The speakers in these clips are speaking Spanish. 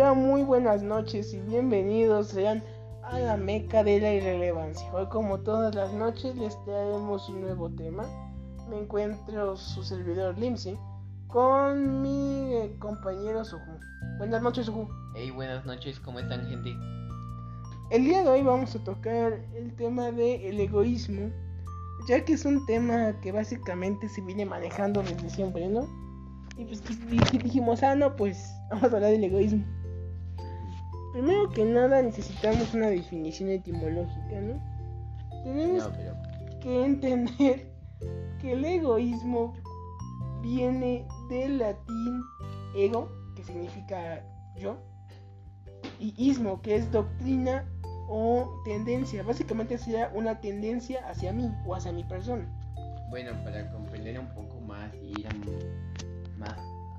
Hola, muy buenas noches y bienvenidos sean a la meca de la irrelevancia. Hoy como todas las noches les traemos un nuevo tema. Me encuentro su servidor Limsy con mi eh, compañero Suju. Buenas noches Suju. Hey, buenas noches, ¿cómo están gente? El día de hoy vamos a tocar el tema del el egoísmo, ya que es un tema que básicamente se viene manejando desde siempre, ¿no? Y pues dijimos, ah, no, pues vamos a hablar del egoísmo. Primero que nada necesitamos una definición etimológica, ¿no? Tenemos que entender que el egoísmo viene del latín ego, que significa yo, y ismo, que es doctrina o tendencia. Básicamente sería una tendencia hacia mí o hacia mi persona. Bueno, para comprender un poco más y ir a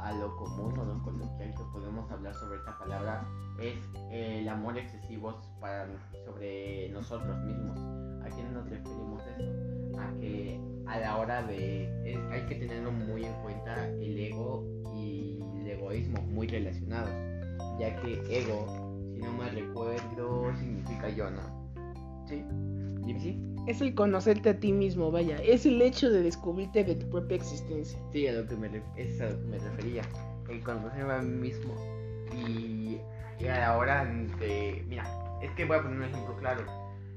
a lo común o lo coloquial que podemos hablar sobre esta palabra es el amor excesivo para, sobre nosotros mismos. ¿A quién nos referimos eso? A que a la hora de... hay que tenerlo muy en cuenta el ego y el egoísmo muy relacionados, ya que ego, si no me recuerdo, significa yo, ¿no? ¿Sí? ¿Sí? Es el conocerte a ti mismo, vaya, es el hecho de descubrirte de tu propia existencia. Sí, a lo que me, es me refería, el conocerme a mí mismo y, y a la hora de... Mira, es que voy a poner un ejemplo claro,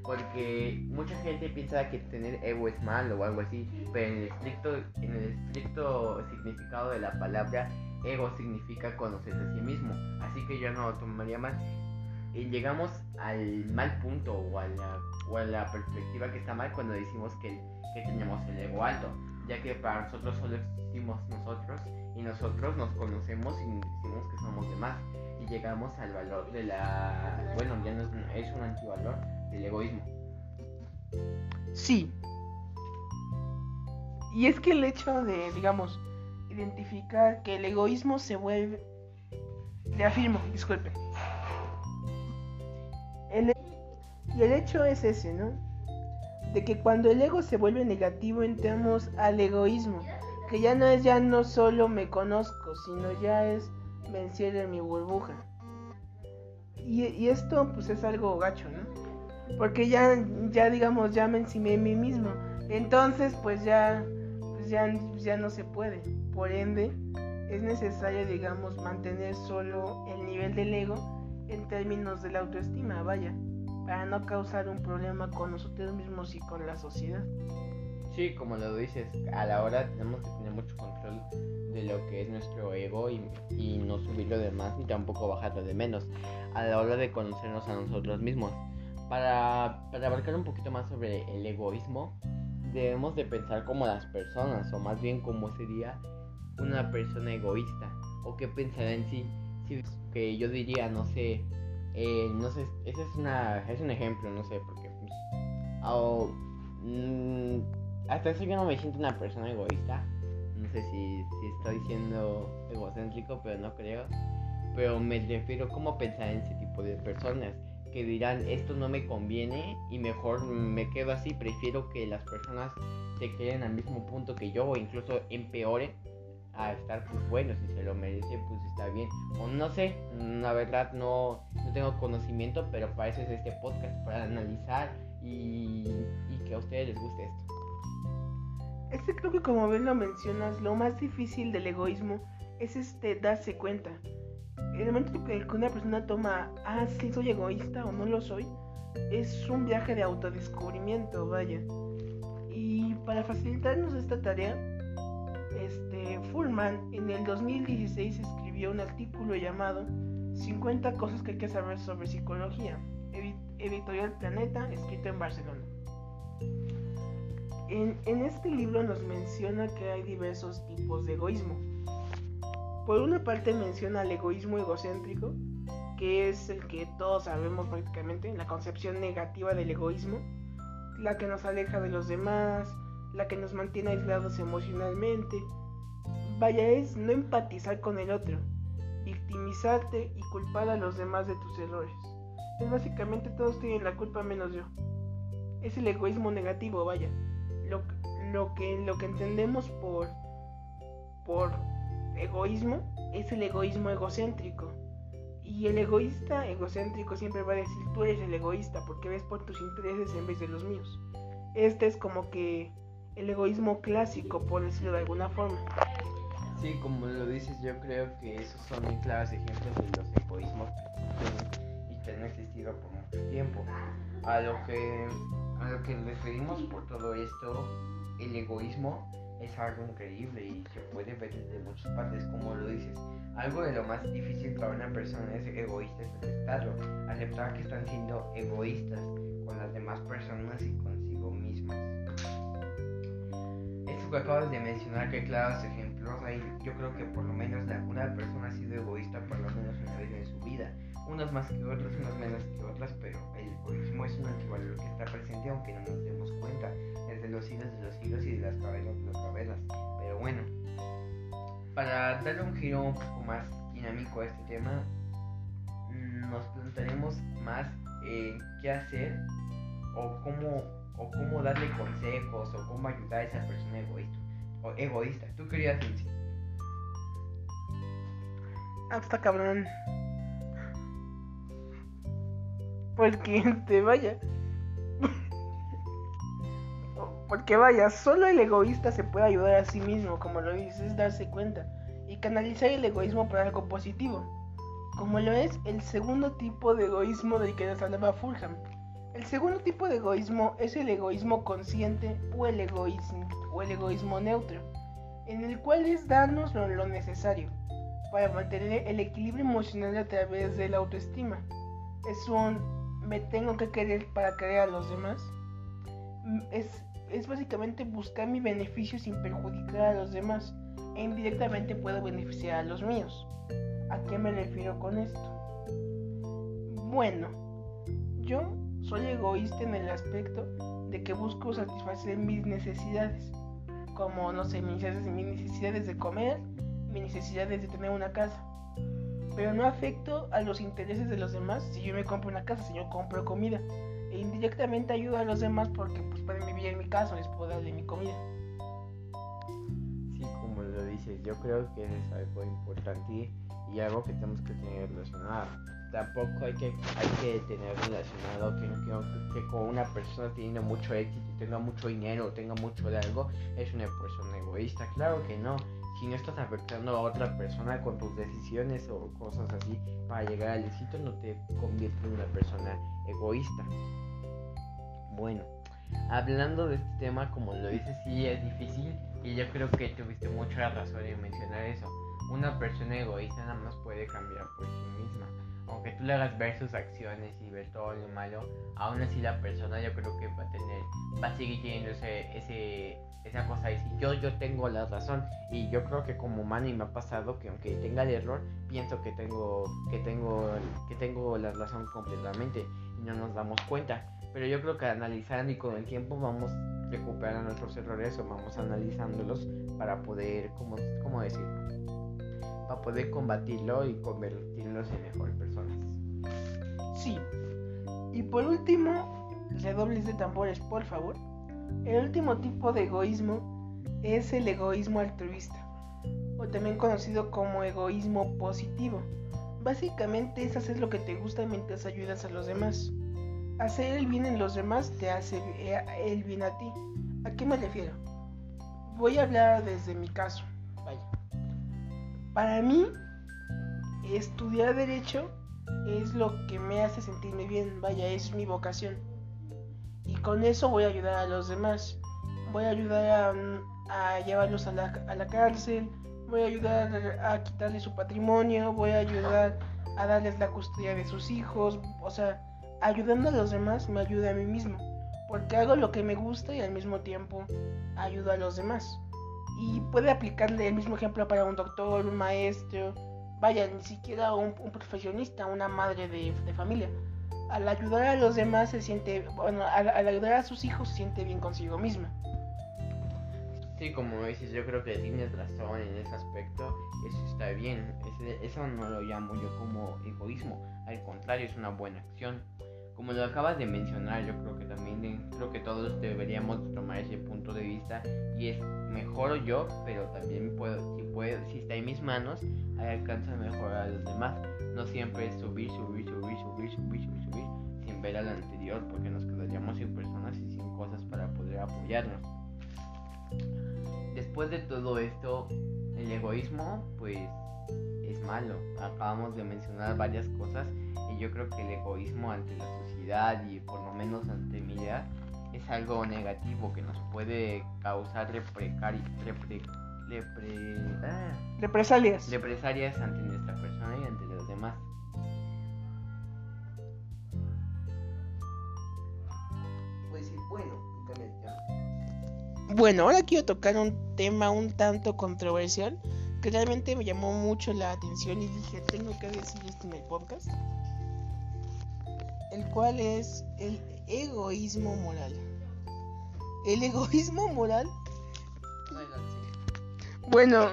porque mucha gente piensa que tener ego es malo o algo así, pero en el estricto, en el estricto significado de la palabra, ego significa conocerse a sí mismo, así que yo no lo tomaría mal. Y llegamos al mal punto o a la o la perspectiva que está mal cuando decimos que, que tenemos el ego alto, ya que para nosotros solo existimos nosotros y nosotros nos conocemos y decimos que somos demás y llegamos al valor de la, bueno, ya no es, es un antivalor del egoísmo. Sí. Y es que el hecho de, digamos, identificar que el egoísmo se vuelve... Le afirmo, disculpe. El y el hecho es ese, ¿no? De que cuando el ego se vuelve negativo entramos al egoísmo, que ya no es ya no solo me conozco, sino ya es me en mi burbuja. Y, esto pues es algo gacho, ¿no? Porque ya, ya digamos, ya me encimé a mí mismo. Entonces pues ya, pues ya, ya no se puede. Por ende, es necesario, digamos, mantener solo el nivel del ego en términos de la autoestima, vaya para no causar un problema con nosotros mismos y con la sociedad. Sí, como lo dices, a la hora tenemos que tener mucho control de lo que es nuestro ego y, y no subirlo de más ni tampoco bajarlo de menos a la hora de conocernos a nosotros mismos. Para, para abarcar un poquito más sobre el egoísmo, debemos de pensar como las personas, o más bien como sería una persona egoísta, o qué pensará en sí. Si, que yo diría, no sé, eh, no sé, ese es, una, es un ejemplo, no sé, porque pues, mm, hasta eso yo no me siento una persona egoísta. No sé si, si estoy siendo egocéntrico, pero no creo. Pero me refiero como pensar en ese tipo de personas que dirán esto no me conviene y mejor me quedo así, prefiero que las personas se queden al mismo punto que yo o incluso empeoren a estar pues bueno, si se lo merece pues está bien. O no sé, la verdad no, no tengo conocimiento, pero para eso es este podcast, para analizar y, y que a ustedes les guste esto. Este creo que como bien lo mencionas, lo más difícil del egoísmo es este darse cuenta. El momento que una persona toma, ah, sí soy egoísta o no lo soy, es un viaje de autodescubrimiento, vaya. Y para facilitarnos esta tarea, este, Fullman en el 2016 escribió un artículo llamado 50 cosas que hay que saber sobre psicología, editorial Planeta, escrito en Barcelona. En, en, este libro nos menciona que hay diversos tipos de egoísmo. Por una parte menciona el egoísmo egocéntrico, que es el que todos sabemos prácticamente, la concepción negativa del egoísmo, la que nos aleja de los demás, la que nos mantiene aislados emocionalmente. Vaya, es no empatizar con el otro, victimizarte y culpar a los demás de tus errores. Es básicamente todos tienen la culpa menos yo. Es el egoísmo negativo, vaya. Lo, lo, que, lo que entendemos por, por egoísmo es el egoísmo egocéntrico. Y el egoísta, egocéntrico, siempre va a decir, tú eres el egoísta porque ves por tus intereses en vez de los míos. Este es como que el egoísmo clásico, por decirlo de alguna forma. Sí, como lo dices, yo creo que esos son claros ejemplos de los egoísmos que y que han existido por mucho tiempo. A lo que, a lo que les pedimos por todo esto, el egoísmo es algo increíble y se puede ver desde muchas partes, como lo dices. Algo de lo más difícil para una persona es egoísta es aceptarlo, aceptar que están siendo egoístas con las demás personas y consigo. Que acabas de mencionar, que claros ejemplos hay, yo creo que por lo menos alguna persona ha sido egoísta por lo menos una vez en su vida. Unos más que otros, unos menos que otras, pero el egoísmo es un antivalor que está presente aunque no nos demos cuenta desde los siglos de los siglos y de las cavernas de las cavernas. Pero bueno, para darle un giro un poco más dinámico a este tema, nos plantearemos más en qué hacer o cómo, o cómo darle consejos o cómo ayudar a esa persona egoísta. O egoísta. ¿Tú querías decir? Hasta ah, cabrón. Porque te vaya. Porque vaya, solo el egoísta se puede ayudar a sí mismo, como lo dices, darse cuenta y canalizar el egoísmo para algo positivo, como lo es el segundo tipo de egoísmo del que nos hablaba Fulham. El segundo tipo de egoísmo es el egoísmo consciente o el egoísmo, o el egoísmo neutro, en el cual es darnos lo, lo necesario para mantener el equilibrio emocional a través de la autoestima. Es un me tengo que querer para querer a los demás. Es es básicamente buscar mi beneficio sin perjudicar a los demás e indirectamente puedo beneficiar a los míos. ¿A qué me refiero con esto? Bueno, yo soy egoísta en el aspecto de que busco satisfacer mis necesidades, como no sé, mis necesidades de comer, mis necesidades de tener una casa. Pero no afecto a los intereses de los demás si yo me compro una casa, si yo compro comida e indirectamente ayuda a los demás porque pues pueden vivir en mi casa, les puedo darle mi comida. Sí, como lo dices, yo creo que es algo importante y algo que tenemos que tener relacionado. Tampoco hay que, hay que tener relacionado que, que, con una persona teniendo mucho éxito, tenga mucho dinero, tenga mucho de algo, es una persona egoísta. Claro que no si no estás afectando a otra persona con tus decisiones o cosas así para llegar al éxito, no te convierte en una persona egoísta. Bueno, hablando de este tema, como lo dices, sí es difícil y yo creo que tuviste mucha razón en mencionar eso. Una persona egoísta nada más puede cambiar por sí misma. Aunque tú le hagas ver sus acciones y ver todo lo malo, aún así la persona yo creo que va a tener, va a seguir teniendo ese, ese, esa cosa de decir yo, yo tengo la razón. Y yo creo que como humano y me ha pasado que aunque tenga el error, pienso que tengo, que tengo, que tengo la razón completamente y no nos damos cuenta. Pero yo creo que analizando y con el tiempo vamos recuperando nuestros errores o vamos analizándolos para poder, ¿cómo, cómo decirlo? Para poder combatirlo y convertirlos en mejores personas. Sí. Y por último, redobles de tambores, por favor. El último tipo de egoísmo es el egoísmo altruista, o también conocido como egoísmo positivo. Básicamente es hacer lo que te gusta mientras ayudas a los demás. Hacer el bien en los demás te hace el bien a ti. ¿A qué me refiero? Voy a hablar desde mi caso. Vaya. Para mí, estudiar derecho es lo que me hace sentirme bien. Vaya, es mi vocación. Y con eso voy a ayudar a los demás. Voy a ayudar a, llevarlos a la, a la cárcel. Voy a ayudar a quitarles su patrimonio. Voy a ayudar a darles la custodia de sus hijos. O sea, ayudando a los demás me ayuda a mí mismo, porque hago lo que me gusta y al mismo tiempo ayudo a los demás. Y puede aplicarle el mismo ejemplo para un doctor, un maestro, vaya, ni siquiera un, profesionista, una madre de, familia. Al ayudar a los demás se siente, bueno, al, ayudar a sus hijos se siente bien consigo misma. Sí, como dices, yo creo que tienes razón en ese aspecto, eso está bien, eso no lo llamo yo como egoísmo, al contrario, es una buena acción como lo acabas de mencionar, yo creo que también creo que todos deberíamos tomar ese punto de vista y es mejor yo, pero también puedo, si puedo, si está en mis manos, alcanzo a mejorar a los demás. No siempre es subir, subir, subir, subir, subir, subir, subir, sin ver al anterior, porque nos quedaríamos sin personas y sin cosas para poder apoyarnos. Después de todo esto, el egoísmo, pues es malo. Acabamos de mencionar varias cosas y yo creo que el egoísmo ante la sociedad y por lo menos ante mi edad es algo negativo que nos puede causar reprecari, repre, ah, represalias. represalias ante nuestra persona y ante los demás. Bueno, ahora quiero tocar un tema un tanto controversial que realmente me llamó mucho la atención y dije, tengo que decir esto en el podcast. El cual es el egoísmo moral. El egoísmo moral. Bueno,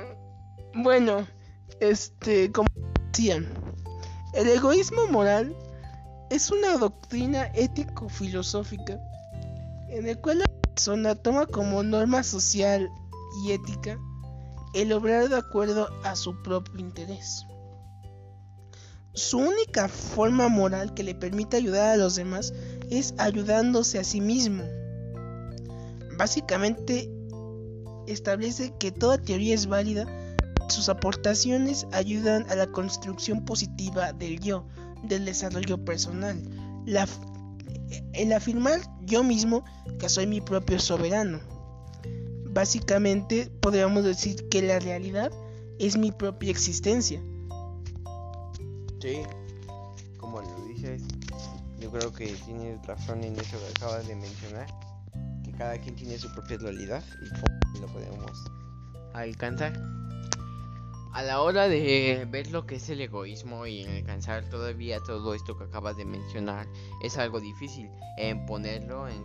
bueno, este, como decían, el egoísmo moral es una doctrina ético-filosófica en el cual persona toma como norma social y ética el obrar de acuerdo a su propio interés. Su única forma moral que le permite ayudar a los demás es ayudándose a sí mismo. Básicamente establece que toda teoría es válida, sus aportaciones ayudan a la construcción positiva del yo, del desarrollo personal. El afirmar yo mismo que soy mi propio soberano básicamente podríamos decir que la realidad es mi propia existencia. Sí, como lo dices, yo creo que tienes razón en eso que acabas de mencionar, que cada quien tiene su propia realidad y lo podemos alcanzar. A la hora de ver lo que es el egoísmo y alcanzar todavía todo esto que acabas de mencionar, es algo difícil en ponerlo en,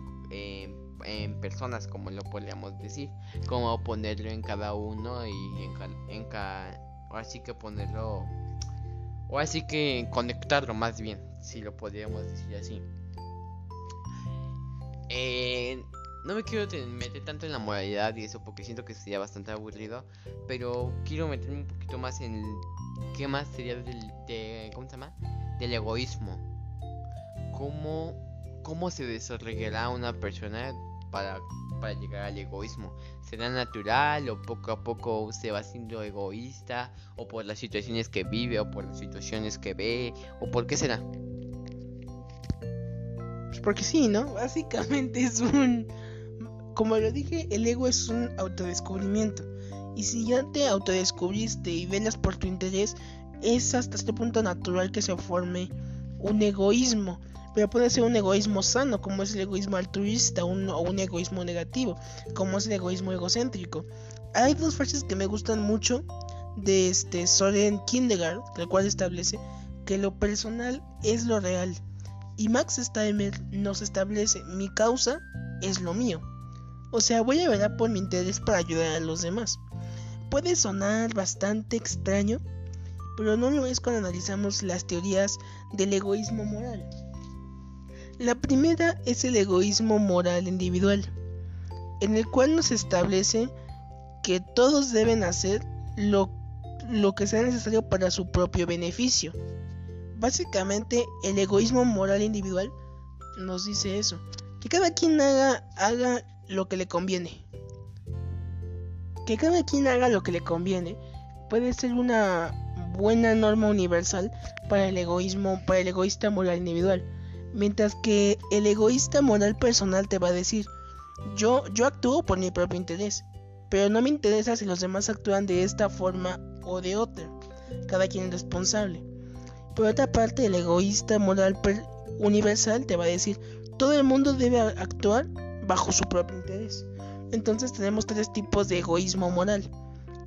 en personas, como lo podríamos decir, como ponerlo en cada uno y en, en cada, así que ponerlo, o así que conectarlo más bien, si lo podríamos decir así. Eh, no me quiero meter tanto en la moralidad y eso porque siento que sería bastante aburrido, pero quiero meterme un poquito más en qué más sería del, de, ¿cómo se llama? Del egoísmo. ¿Cómo, cómo se desarrollará una persona para, llegar al egoísmo. ¿Será natural o poco a poco se va siendo egoísta? ¿O por las situaciones que vive o por las situaciones que ve? ¿O por qué será? Pues porque sí, ¿no? Básicamente es un... Como lo dije, el ego es un autodescubrimiento. Y si ya te autodescubriste y velas por tu interés, es hasta este punto natural que se forme un egoísmo pero puede ser un egoísmo sano, como es el egoísmo altruista, o un egoísmo negativo, como es el egoísmo egocéntrico. Hay dos frases que me gustan mucho de este Soren Kierkegaard, el cual establece que lo personal es lo real. Y Max Steimer nos establece mi causa es lo mío. O sea, voy a ver por mi interés para ayudar a los demás. Puede sonar bastante extraño, pero no lo es cuando analizamos las teorías del egoísmo moral. La primera es el egoísmo moral individual, en el cual nos establece que todos deben hacer lo, que sea necesario para su propio beneficio. Básicamente el egoísmo moral individual nos dice eso, que cada quien haga, haga lo que le conviene. Que cada quien haga lo que le conviene puede ser una buena norma universal para el egoísmo, para el egoísta moral individual Mientras que el egoísta moral personal te va a decir, yo, yo actúo por mi propio interés, pero no me interesa si los demás actúan de esta forma o de otra. Cada quien es responsable. Por otra parte, el egoísta moral universal te va a decir, todo el mundo debe actuar bajo su propio interés. Entonces tenemos tres tipos de egoísmo moral.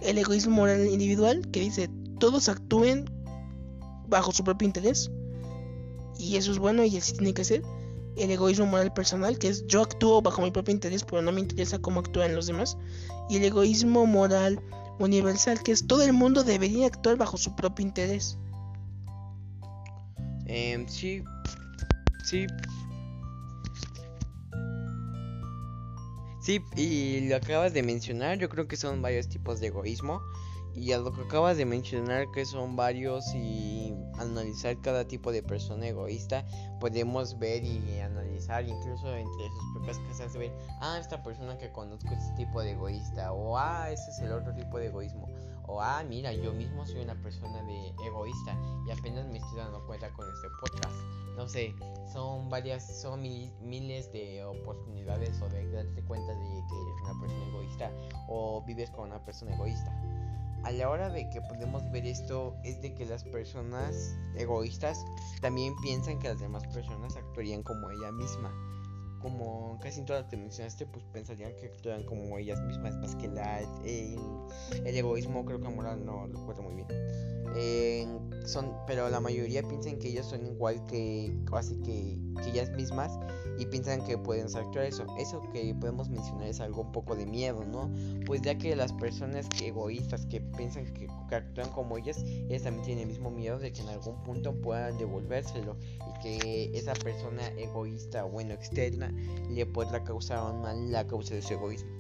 El egoísmo moral individual, que dice, todos actúen bajo su propio interés y eso es bueno y así tiene que ser. El egoísmo moral personal, que es yo actúo bajo mi propio interés, pero no me interesa cómo actúan los demás. Y el egoísmo moral universal, que es todo el mundo debería actuar bajo su propio interés. Eh, sí, Sí. Sí, y lo acabas de mencionar, yo creo que son varios tipos de egoísmo. Y a lo que acabas de mencionar que son varios y analizar cada tipo de persona egoísta, podemos ver y analizar incluso entre sus propias casas ver, ah, esta persona que conozco es este tipo de egoísta, o ah, ese es el otro tipo de egoísmo, o ah, mira, yo mismo soy una persona de egoísta y apenas me estoy dando cuenta con este podcast. No sé, son varias, son miles de oportunidades o de darte cuenta de que eres una persona egoísta o vives con una persona egoísta a la hora de que podemos ver esto es de que las personas egoístas también piensan que las demás personas actuarían como ella misma. Como casi en todas las que mencionaste, pues pensarían que actúan como ellas mismas, más que la, el, egoísmo, creo que moral no lo recuerdo muy bien. Eh, son, pero la mayoría piensan que ellos son igual que casi que, que ellas mismas y piensan que pueden actuar eso. Eso que podemos mencionar es algo un poco de miedo, ¿no? Pues ya que las personas egoístas que piensan que, actúan como ellas, ellas también tienen el mismo miedo de que en algún punto puedan devolvérselo y que esa persona egoísta, bueno, externa, le pueda causar mal la causa de su egoísmo.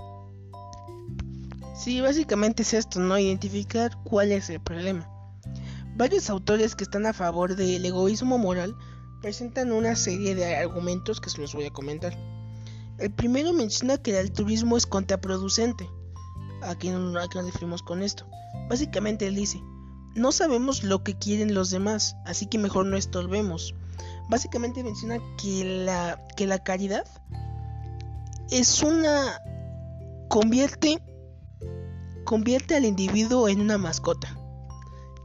Sí, básicamente es esto, ¿no? Identificar cuál es el problema. Varios autores que están a favor del egoísmo moral presentan una serie de argumentos que se los voy a comentar. El primero menciona que el altruismo es contraproducente. Aquí no nos referimos con esto. Básicamente él dice, no sabemos lo que quieren los demás, así que mejor no estorbemos. Básicamente menciona que la, que la caridad es una... convierte, convierte al individuo en una mascota.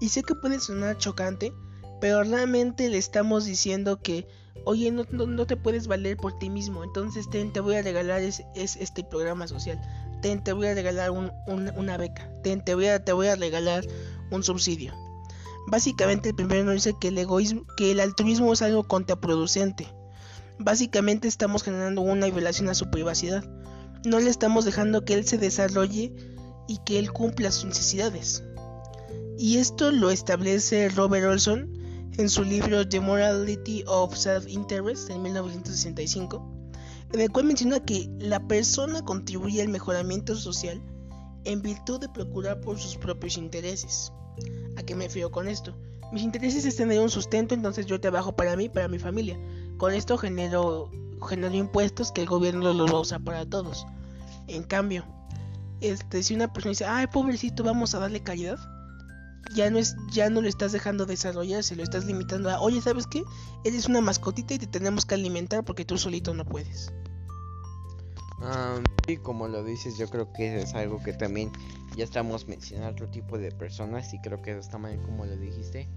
Y sé que puede sonar chocante, pero realmente le estamos diciendo que, oye, no, no, te puedes valer por ti mismo, entonces te voy a regalar es, este programa social, te voy a regalar una beca, te voy, a, te voy a regalar un subsidio. Básicamente el primero nos dice que el egoísmo, que el altruismo es algo contraproducente. Básicamente estamos generando una violación a su privacidad. No le estamos dejando que él se desarrolle y que él cumpla sus necesidades. Y esto lo establece Robert Olson en su libro The Morality of Self-Interest en 1965, en el cual menciona que la persona contribuye al mejoramiento social en virtud de procurar por sus propios intereses. ¿A qué me refiero con esto? Mis intereses es tener un sustento, entonces yo trabajo para mí, para mi familia. Con esto genero, genero impuestos que el gobierno los va a usar para todos. En cambio, este, si una persona dice, ay pobrecito, vamos a darle calidad, ya no es ya no lo estás dejando desarrollarse, lo estás limitando a, oye, ¿sabes qué? Eres una mascotita y te tenemos que alimentar porque tú solito no puedes. Y como lo dices, yo creo que es algo que también ya estamos mencionando otro tipo de personas y creo que eso está mal como lo dijiste.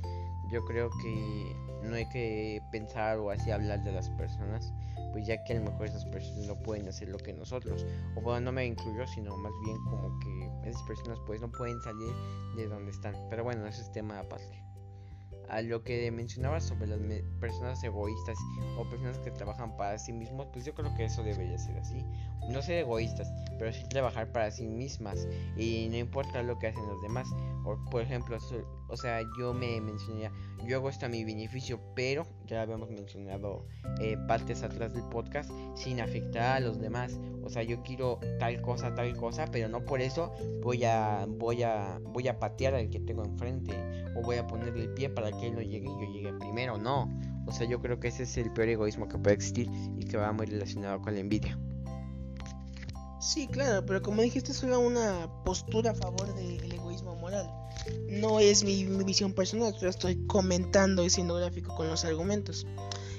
Yo creo que no hay que pensar o así hablar de las personas, pues ya que a lo mejor esas personas no pueden hacer lo que nosotros. O bueno, no me incluyo, sino más bien como que esas personas pues no pueden salir de donde están. Pero bueno, ese es tema aparte a lo que mencionabas sobre las personas egoístas o personas que trabajan para sí mismos, pues yo creo que eso debería ser así. No ser egoístas, pero sí trabajar para sí mismas y no importa lo que hacen los demás. O, por ejemplo, o sea, yo me mencionaría, yo hago esto a mi beneficio, pero ya habíamos mencionado eh, partes atrás del podcast, sin afectar a los demás. O sea, yo quiero tal cosa, tal cosa, pero no por eso voy a, voy a, voy a patear al que tengo enfrente o voy a ponerle el pie para que él no llegue y yo llegue primero. No. O sea, yo creo que ese es el peor egoísmo que puede existir y que va muy relacionado con la envidia. Sí, claro, pero como dijiste, es una postura a favor del egoísmo moral. No es mi, visión personal, yo estoy comentando y siendo gráfico con los argumentos.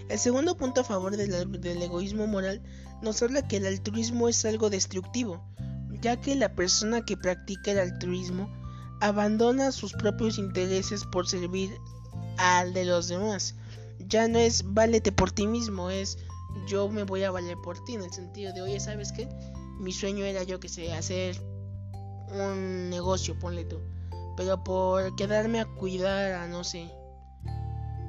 El segundo punto a favor del egoísmo moral nos habla que el altruismo es algo destructivo, ya que la persona que practica el altruismo abandona sus propios intereses por servir al de los demás. Ya no es válete por ti mismo, es yo me voy a valer por ti, en el sentido de, oye, ¿sabes qué? mi sueño era yo que sé, hacer un negocio, ponle tú. Pero por quedarme a cuidar a no sé.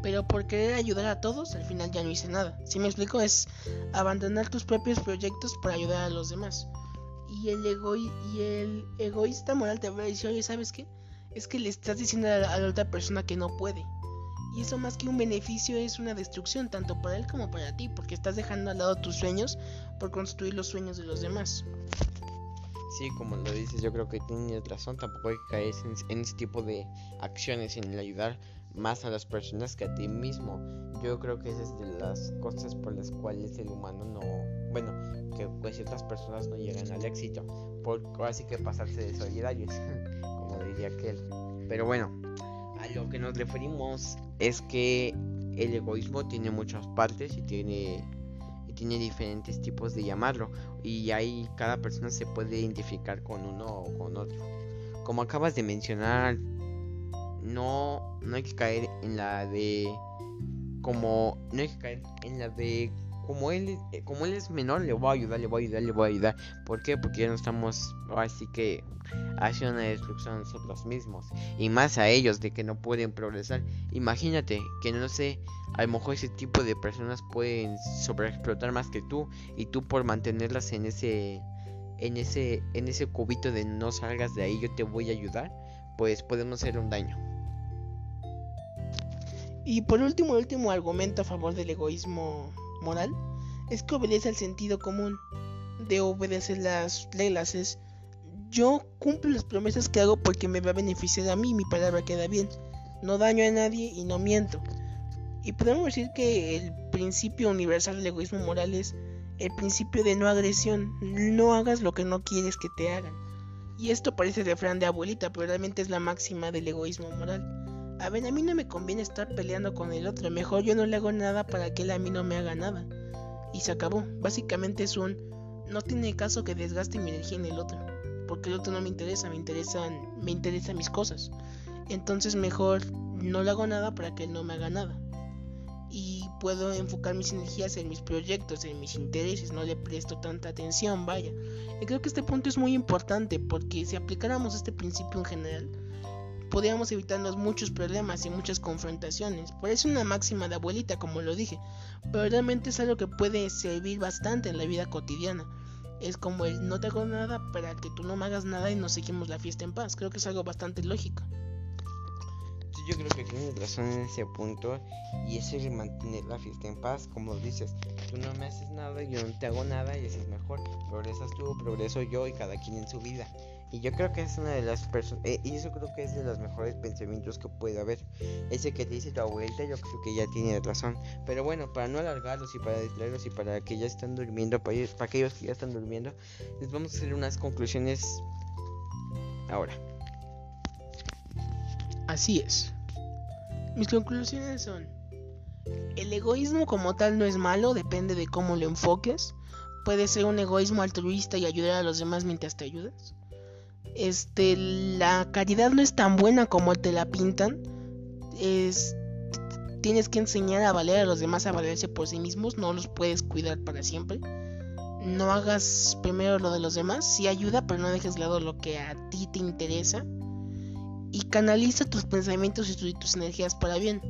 Pero por querer ayudar a todos, al final ya no hice nada. Si me explico, es abandonar tus propios proyectos para ayudar a los demás. Y el, y el egoísta moral te va a decir, oye, ¿sabes qué? Es que le estás diciendo a la, otra persona que no puede. Y eso más que un beneficio es una destrucción, tanto para él como para ti, porque estás dejando al lado tus sueños por construir los sueños de los demás. Sí, como lo dices, yo creo que tienes razón, tampoco hay que caer en, ese tipo de acciones, en el ayudar más a las personas que a ti mismo. Yo creo que esa es de las cosas por las cuales el humano no, bueno, que pues ciertas personas no llegan al éxito, por así que pasarse de solidarios, como diría aquel. Pero bueno, a lo que nos referimos es que el egoísmo tiene muchas partes y tiene y tiene diferentes tipos de llamarlo y ahí cada persona se puede identificar con uno o con otro. Como acabas de mencionar, no, no hay que caer en la de como no hay que caer en la de como él eh, como él es menor le voy a ayudar le voy a ayudar le voy a ayudar. ¿por qué? porque ya no estamos así que haciendo una destrucción a nosotros mismos. Y más a ellos de que no pueden progresar. Imagínate que no sé a lo mejor ese tipo de personas pueden sobreexplotar más que tú. Y tú por mantenerlas en ese en ese en ese cubito de no salgas de ahí yo te voy a ayudar pues podemos hacer un daño. Y por último, el último argumento a favor del egoísmo moral es que obedece al sentido común. De obedecer las reglas es yo cumplo las promesas que hago porque me va a beneficiar a mí, mi palabra queda bien. No daño a nadie y no miento. Y podemos decir que el principio universal del egoísmo moral es el principio de no agresión. No hagas lo que no quieres que te hagan. Y esto parece refrán de abuelita, pero realmente es la máxima del egoísmo moral. A ver, a mí no me conviene estar peleando con el otro. Mejor yo no le hago nada para que él a mí no me haga nada. Y se acabó. Básicamente es un... No tiene caso que desgaste mi energía en el otro. Porque el otro no me interesa. Me interesan... Me interesan mis cosas. Entonces mejor no le hago nada para que él no me haga nada. Y puedo enfocar mis energías en mis proyectos, en mis intereses. No le presto tanta atención, vaya. Y creo que este punto es muy importante. Porque si aplicáramos este principio en general podríamos evitarnos muchos problemas y muchas confrontaciones. Parece una máxima de abuelita, como lo dije, pero realmente es algo que puede servir bastante en la vida cotidiana. Es como el no te hago nada para que tú no me hagas nada y nos seguimos la fiesta en paz. Creo que es algo bastante lógico. yo creo que tienes razón en ese punto y eso es mantener la fiesta en paz, como dices, tú no me haces nada, yo no te hago nada y eso es mejor. Progresas tú, progreso yo y cada quien en su vida. Y yo creo que es una de las personas, eh, y eso creo que es de los mejores pensamientos que puede haber. Ese que te dice tu abuelita, yo creo que ya tiene razón. Pero bueno, para no alargarlos y para distraerlos y para que ya están durmiendo, para, para aquellos que ya están durmiendo, les vamos a hacer unas conclusiones ahora. Así es. Mis conclusiones son, el egoísmo como tal no es malo, depende de cómo lo enfoques. Puede ser un egoísmo altruista y ayudar a los demás mientras te ayudas este la caridad no es tan buena como te la pintan. Es tienes que enseñar a valer a los demás a valerse por sí mismos, no los puedes cuidar para siempre. No hagas primero lo de los demás, sí ayuda, pero no dejes de lado lo que a ti te interesa. Y canaliza tus pensamientos y tus energías para bien.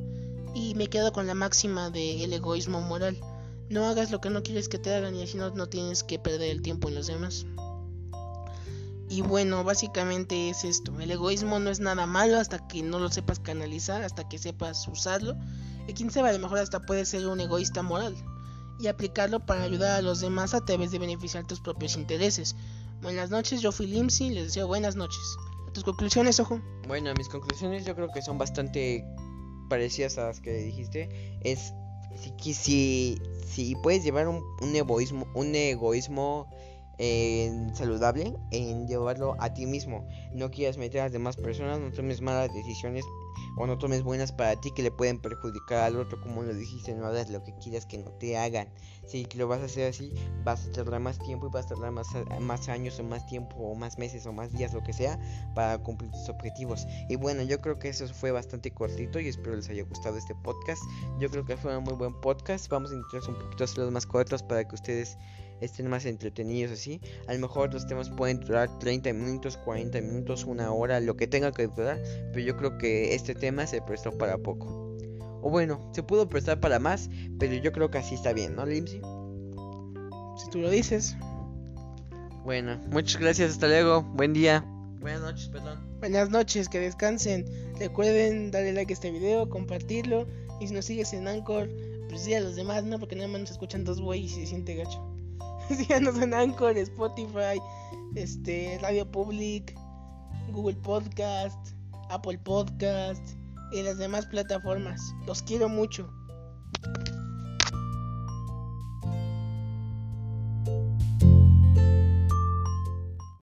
Y me quedo con la máxima del egoísmo moral. No hagas lo que no quieres que te hagan y así no, no tienes que perder el tiempo en los demás. Y bueno, básicamente es esto. El egoísmo no es nada malo hasta que no lo sepas canalizar, hasta que sepas usarlo. Y quien sabe, a lo mejor hasta puede ser un egoísta moral. Y aplicarlo para ayudar a los demás a través de beneficiar tus propios intereses. Buenas noches, yo fui Limsy, les deseo buenas noches. ¿Tus conclusiones, ojo? Bueno, mis conclusiones yo creo que son bastante parecidas a las que dijiste. Es si, si, si puedes llevar un, un egoísmo, un egoísmo en saludable en llevarlo a ti mismo. No quieras meter a las demás personas, no tomes malas decisiones o no tomes buenas para ti que le pueden perjudicar al otro, como lo dijiste, no hagas lo que quieras que no te hagan. Si lo vas a hacer así, vas a tardar más tiempo y vas a tardar más, más años o más tiempo o más meses o más días, lo que sea, para cumplir tus objetivos. Y bueno, yo creo que eso fue bastante cortito y espero les haya gustado este podcast. Yo creo que fue un muy buen podcast. Vamos a intentar un poquito hacerlos más cortos para que ustedes estén más entretenidos así. A lo mejor los temas pueden durar 30 minutos, 40 minutos, una hora, lo que tenga que durar. Pero yo creo que este tema se prestó para poco. O bueno, se pudo prestar para más, pero yo creo que así está bien, ¿no, Limsy? Si tú lo dices. Bueno, muchas gracias, hasta luego, buen día. Buenas noches, perdón. Buenas noches, que descansen. Recuerden darle like a este video, compartirlo. Y si nos sigues en Anchor, pues sí a los demás, ¿no? Porque nada más nos escuchan dos güeyes y se siente gacho. Síganos en Anchor, Spotify, este, Radio Public, Google Podcast, Apple Podcast y las demás plataformas. Los quiero mucho.